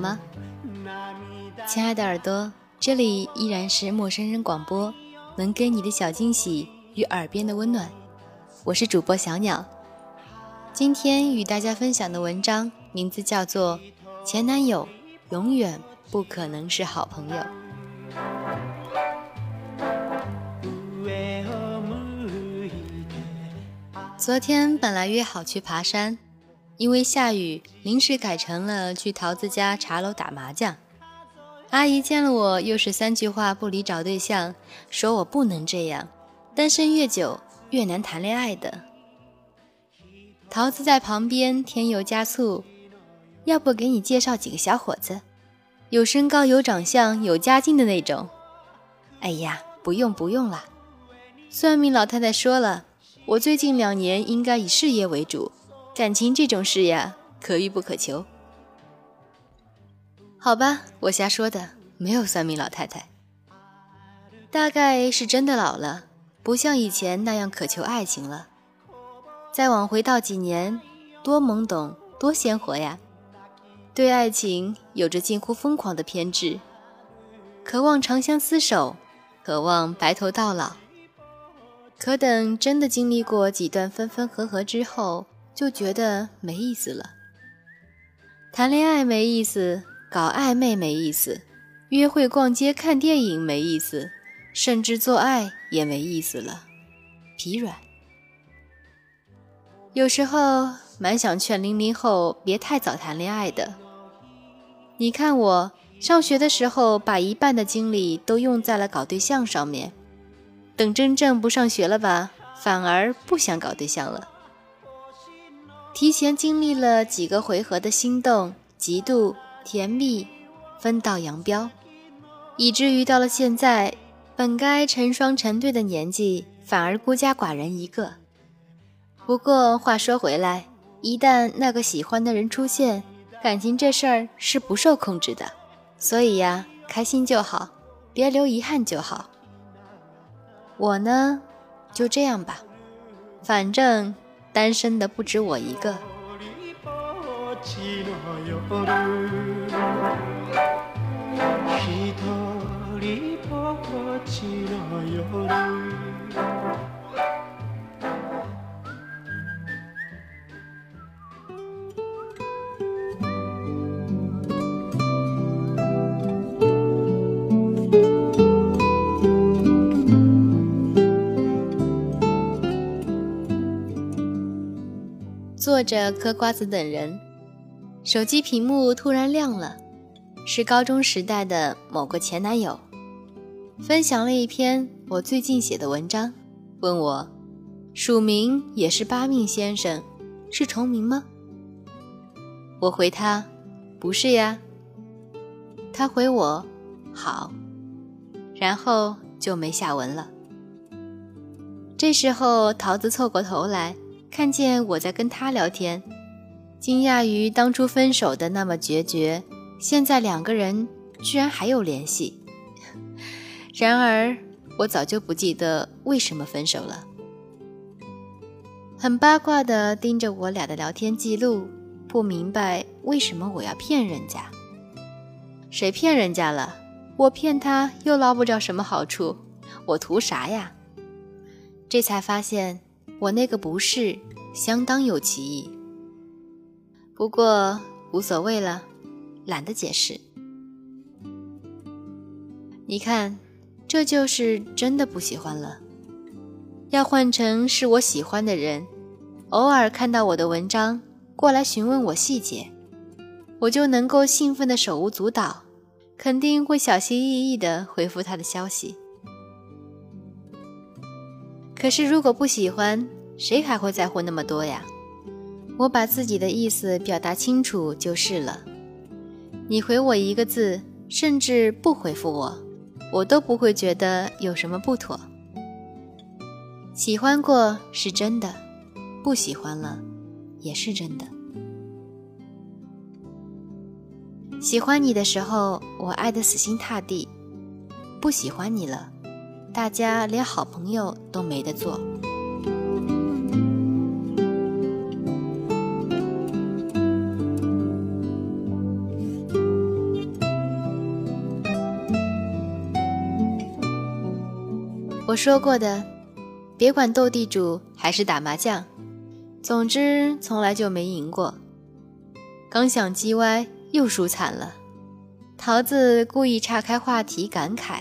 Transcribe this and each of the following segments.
吗？亲爱的耳朵，这里依然是陌生人广播，能给你的小惊喜与耳边的温暖。我是主播小鸟，今天与大家分享的文章名字叫做《前男友永远不可能是好朋友》。昨天本来约好去爬山，因为下雨，临时改成了去桃子家茶楼打麻将。阿姨见了我，又是三句话不离找对象，说我不能这样，单身越久越难谈恋爱的。桃子在旁边添油加醋，要不给你介绍几个小伙子，有身高、有长相、有家境的那种。哎呀，不用不用啦，算命老太太说了。我最近两年应该以事业为主，感情这种事呀，可遇不可求。好吧，我瞎说的，没有算命老太太。大概是真的老了，不像以前那样渴求爱情了。再往回倒几年，多懵懂，多鲜活呀！对爱情有着近乎疯狂的偏执，渴望长相厮守，渴望白头到老。可等真的经历过几段分分合合之后，就觉得没意思了。谈恋爱没意思，搞暧昧没意思，约会、逛街、看电影没意思，甚至做爱也没意思了，疲软。有时候蛮想劝零零后别太早谈恋爱的。你看我上学的时候，把一半的精力都用在了搞对象上面。等真正不上学了吧，反而不想搞对象了。提前经历了几个回合的心动、嫉妒、甜蜜、分道扬镳，以至于到了现在，本该成双成对的年纪，反而孤家寡人一个。不过话说回来，一旦那个喜欢的人出现，感情这事儿是不受控制的。所以呀，开心就好，别留遗憾就好。我呢，就这样吧，反正单身的不止我一个。坐着嗑瓜子等人，手机屏幕突然亮了，是高中时代的某个前男友，分享了一篇我最近写的文章，问我署名也是八命先生，是重名吗？我回他不是呀，他回我好，然后就没下文了。这时候桃子凑过头来。看见我在跟他聊天，惊讶于当初分手的那么决绝，现在两个人居然还有联系。然而我早就不记得为什么分手了，很八卦的盯着我俩的聊天记录，不明白为什么我要骗人家。谁骗人家了？我骗他又捞不着什么好处，我图啥呀？这才发现。我那个不是相当有歧义，不过无所谓了，懒得解释。你看，这就是真的不喜欢了。要换成是我喜欢的人，偶尔看到我的文章过来询问我细节，我就能够兴奋的手舞足蹈，肯定会小心翼翼的回复他的消息。可是，如果不喜欢，谁还会在乎那么多呀？我把自己的意思表达清楚就是了。你回我一个字，甚至不回复我，我都不会觉得有什么不妥。喜欢过是真的，不喜欢了也是真的。喜欢你的时候，我爱得死心塌地；不喜欢你了。大家连好朋友都没得做。我说过的别管斗地主还是打麻将总之从来就没赢过。刚想叽歪又输惨了。桃子故意岔开话题感慨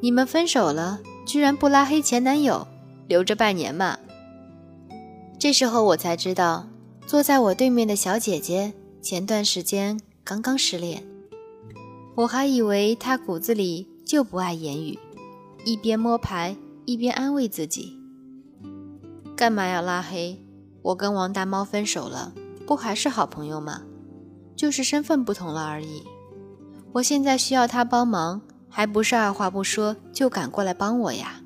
你们分手了，居然不拉黑前男友，留着拜年嘛？”这时候我才知道，坐在我对面的小姐姐前段时间刚刚失恋。我还以为她骨子里就不爱言语，一边摸牌一边安慰自己：“干嘛要拉黑？我跟王大猫分手了，不还是好朋友吗？就是身份不同了而已。我现在需要他帮忙，还不是二话不说就赶过来帮我呀？”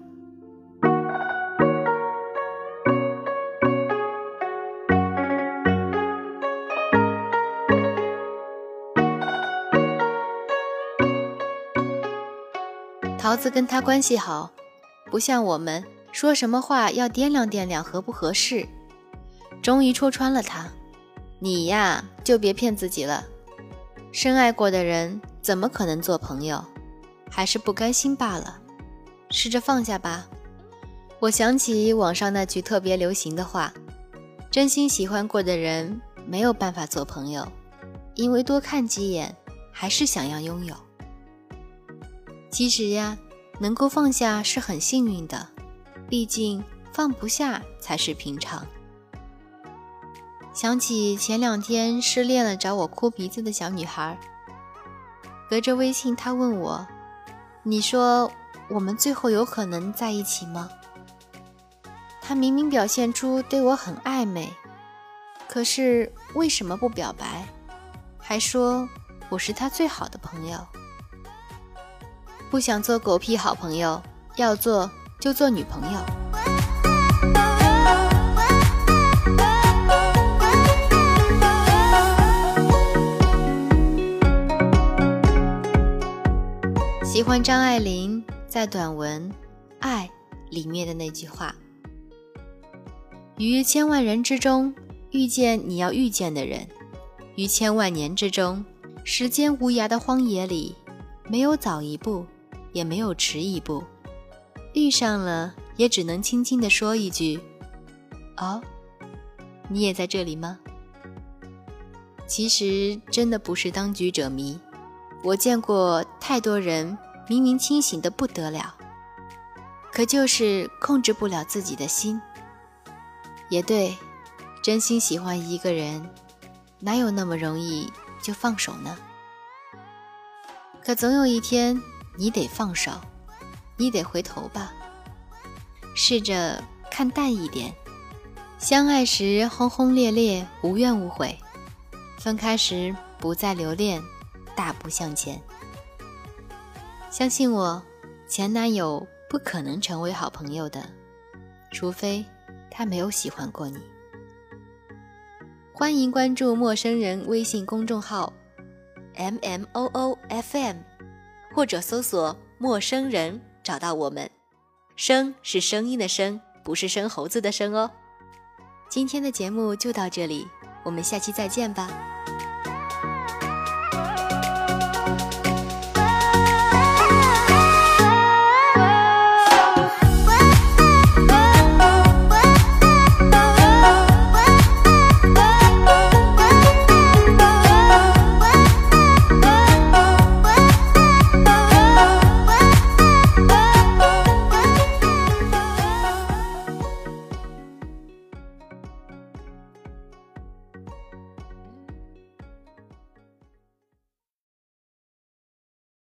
桃子跟他关系好，不像我们说什么话要掂量掂量合不合适。终于戳穿了他，你呀就别骗自己了。深爱过的人怎么可能做朋友？还是不甘心罢了。试着放下吧。我想起网上那句特别流行的话：真心喜欢过的人没有办法做朋友，因为多看几眼还是想要拥有。其实呀，能够放下是很幸运的，毕竟放不下才是平常。想起前两天失恋了找我哭鼻子的小女孩，隔着微信她问我：“你说我们最后有可能在一起吗？”他明明表现出对我很暧昧，可是为什么不表白？还说我是他最好的朋友。不想做狗屁好朋友，要做就做女朋友。欢张爱玲在短文《爱》里面的那句话：“于千万人之中遇见你要遇见的人，于千万年之中，时间无涯的荒野里，没有早一步。”也没有迟一步，遇上了也只能轻轻地说一句：“哦，你也在这里吗？”其实真的不是当局者迷，我见过太多人明明清醒的不得了，可就是控制不了自己的心。也对，真心喜欢一个人，哪有那么容易就放手呢？可总有一天。你得放手，你得回头吧。试着看淡一点，相爱时轰轰烈烈，无怨无悔；分开时不再留恋，大步向前。相信我，前男友不可能成为好朋友的，除非他没有喜欢过你。欢迎关注陌生人微信公众号，M M O O F M。或者搜索“陌生人”找到我们，声是声音的声，不是生猴子的生哦。今天的节目就到这里，我们下期再见吧。